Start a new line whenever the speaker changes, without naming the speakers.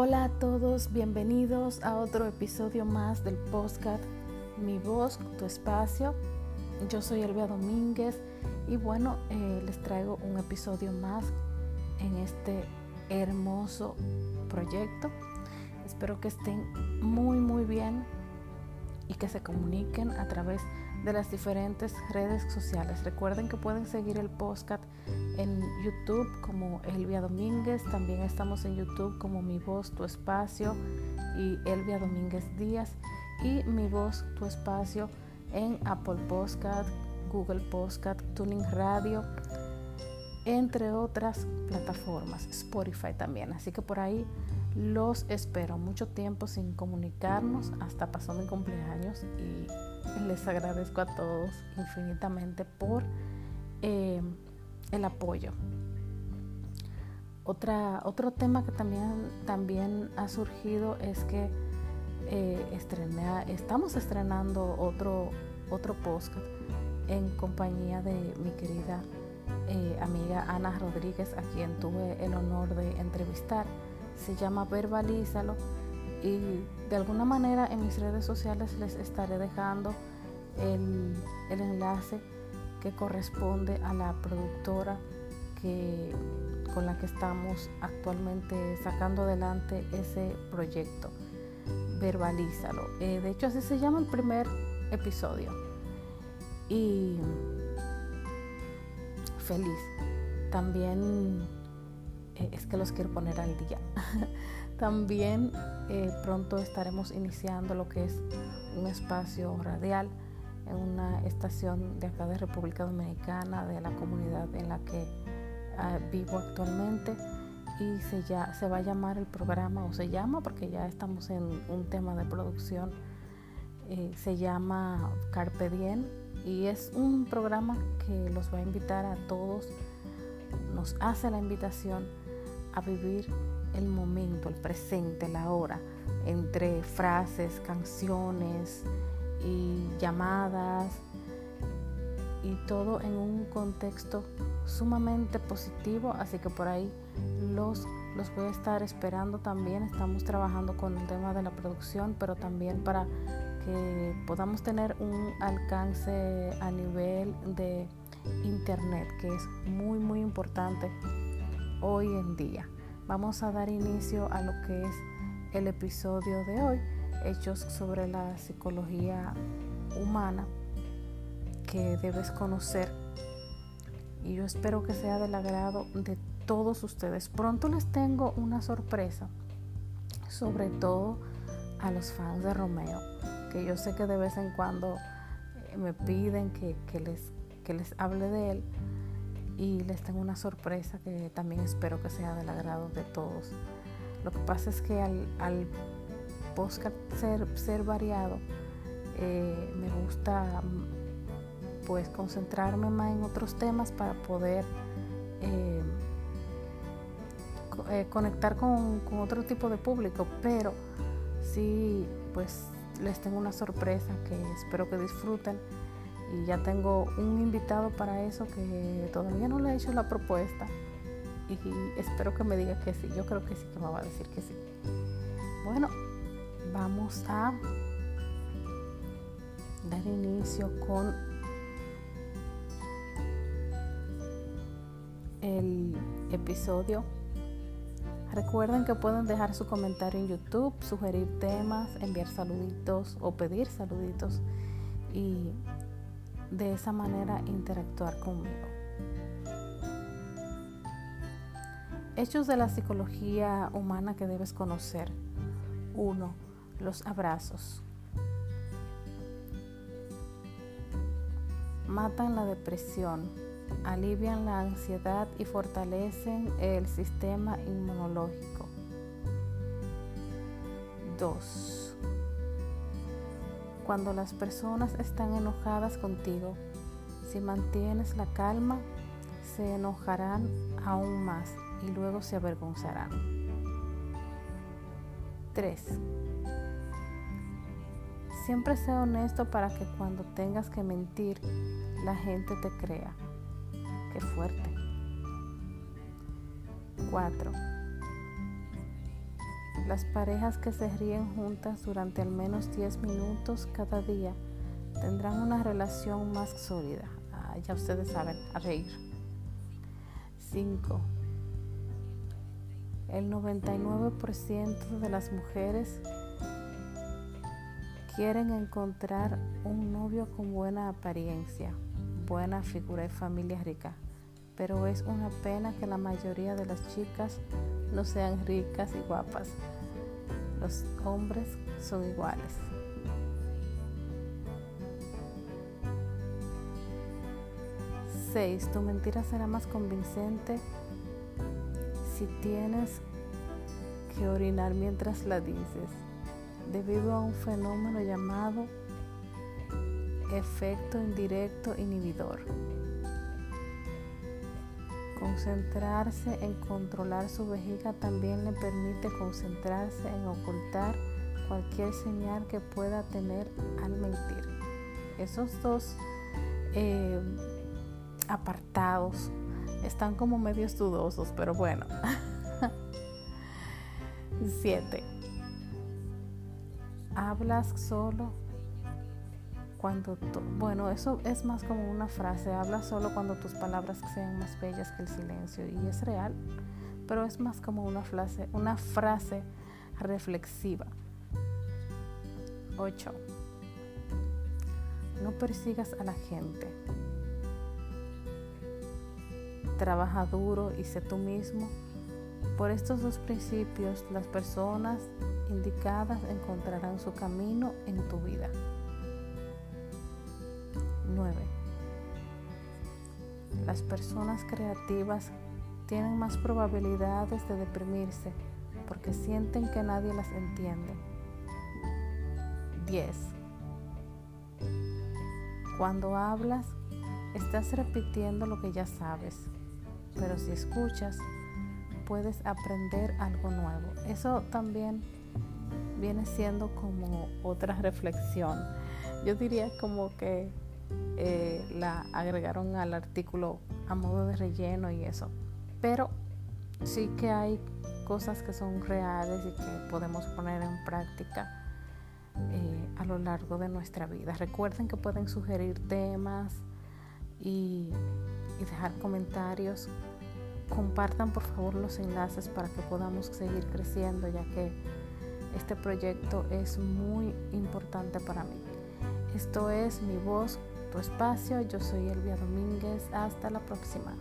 Hola a todos, bienvenidos a otro episodio más del podcast Mi voz, tu espacio. Yo soy Elvia Domínguez y bueno, eh, les traigo un episodio más en este hermoso proyecto. Espero que estén muy muy bien y que se comuniquen a través de las diferentes redes sociales. Recuerden que pueden seguir el podcast en YouTube como Elvia Domínguez. También estamos en YouTube como Mi Voz, Tu Espacio y Elvia Domínguez Díaz. Y Mi Voz, Tu Espacio en Apple Podcast, Google Podcast, Tuning Radio, entre otras plataformas, Spotify también. Así que por ahí los espero. Mucho tiempo sin comunicarnos, hasta pasó mi cumpleaños y les agradezco a todos infinitamente por el apoyo. Otra, otro tema que también, también ha surgido es que eh, estamos estrenando otro, otro podcast en compañía de mi querida eh, amiga Ana Rodríguez, a quien tuve el honor de entrevistar. Se llama Verbalízalo y de alguna manera en mis redes sociales les estaré dejando el, enlace que corresponde a la productora que, con la que estamos actualmente sacando adelante ese proyecto. Verbalízalo. Eh, de hecho, así se llama el primer episodio. Y feliz. También eh, es que los quiero poner al día. También eh, pronto estaremos iniciando lo que es un espacio radial en una estación de acá de República Dominicana, de la comunidad en la que ah, vivo actualmente y se, ya, se va a llamar el programa, o se llama porque ya estamos en un tema de producción, eh, se llama Carpe Diem y es un programa que los va a invitar a todos, nos hace la invitación a vivir el momento, el presente, la hora, entre frases, canciones y llamadas y todo en un contexto sumamente positivo, así que por ahí los, los voy a estar esperando también. Estamos trabajando con el tema de la producción, pero también para que podamos tener un alcance a nivel de internet, que es muy muy importante hoy en día. Vamos a dar inicio a lo que es el episodio de hoy, hechos sobre la psicología humana que debes conocer. Y yo espero que sea del agrado de todos ustedes. Pronto les tengo una sorpresa, sobre todo a los fans de Romeo, que yo sé que de vez en cuando eh, me piden que, les, que les hable de él y les tengo una sorpresa que también espero que sea del agrado de todos. Lo que pasa es que al, al podcast ser, ser variado, eh, me gusta pues concentrarme más en otros temas para poder eh, eh, conectar con, con, otro tipo de público, pero sí pues les tengo una sorpresa que espero que disfruten y ya tengo un invitado para eso que todavía no le he hecho la propuesta y espero que me diga que sí. Yo creo que sí que me va a decir que sí. Vamos a dar inicio con el episodio. Recuerden que pueden dejar su comentario en YouTube, sugerir temas, enviar saluditos o pedir saluditos y de esa manera interactuar conmigo. Hechos de la psicología humana que debes conocer. 1. Los abrazos. Matan la depresión, alivian la ansiedad y fortalecen el sistema inmunológico. 2 cuando las personas están enojadas contigo, si mantienes la calma, se enojarán aún más y luego se avergonzarán. 3. Siempre sé honesto para que cuando tengas que mentir, la gente te crea. Qué fuerte. 4. Las parejas que se ríen juntas durante al menos 10 minutos cada día tendrán una relación más sólida. Ya ustedes saben, a reír. 5. El 99% de las mujeres quieren encontrar un novio con buena apariencia, buena figura y familia rica, pero es una pena que la mayoría de las chicas no sean ricas y guapas. Los hombres son iguales. 6. Tu mentira será más convincente si tienes que orinar mientras la dices, debido a un fenómeno llamado efecto indirecto inhibidor. Concentrarse en controlar su vejiga también le permite concentrarse en ocultar cualquier señal que pueda tener al mentir. Esos dos eh, apartados están como medios dudosos, pero bueno. 7. Hablas solo cuando bueno, eso es más como una frase, hablas solo cuando tus palabras sean más bellas que el silencio y es real, pero es más como una frase, una frase reflexiva. 8. No persigas a la gente. Trabaja duro y sé tú mismo. Por estos dos principios, las personas indicadas encontrarán su camino en tu vida. 9. Las personas creativas tienen más probabilidades de deprimirse porque sienten que nadie las entiende. 10. Cuando hablas, estás repitiendo lo que ya sabes pero si escuchas, puedes aprender algo nuevo. Eso también viene siendo como otra reflexión. Yo diría como que eh, la agregaron al artículo a modo de relleno y eso. Pero sí que hay cosas que son reales y que podemos poner en práctica eh, a lo largo de nuestra vida. Recuerden que pueden sugerir temas y y dejar comentarios. Compartan por favor los enlaces para que podamos seguir creciendo ya que este proyecto es muy importante para mí. Esto es mi voz, tu espacio. Yo soy Elvia Domínguez. Hasta la próxima.